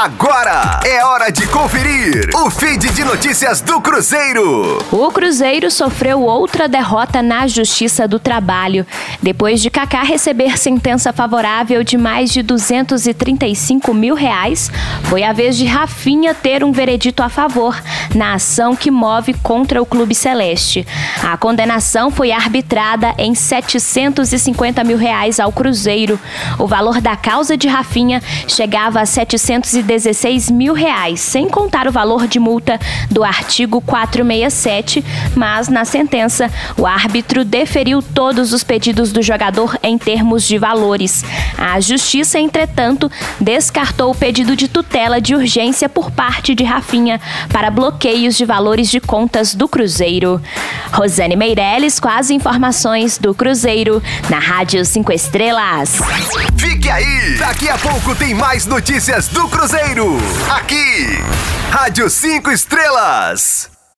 Agora é hora de conferir o feed de notícias do Cruzeiro. O Cruzeiro sofreu outra derrota na Justiça do Trabalho. Depois de Kaká receber sentença favorável de mais de 235 mil reais, foi a vez de Rafinha ter um veredito a favor na ação que move contra o Clube Celeste. A condenação foi arbitrada em 750 mil reais ao Cruzeiro. O valor da causa de Rafinha chegava a 716 mil reais, sem contar o valor de multa do artigo 467, mas na sentença o árbitro deferiu todos os pedidos do jogador em termos de valores. A justiça, entretanto, descartou o pedido de tutela de urgência por parte de Rafinha para bloqueios de valores de contas do Cruzeiro. Rosane Meirelles com as informações do Cruzeiro na Rádio 5 Estrelas. Fique aí! Daqui a pouco tem mais notícias do Cruzeiro. Aqui, Rádio 5 Estrelas.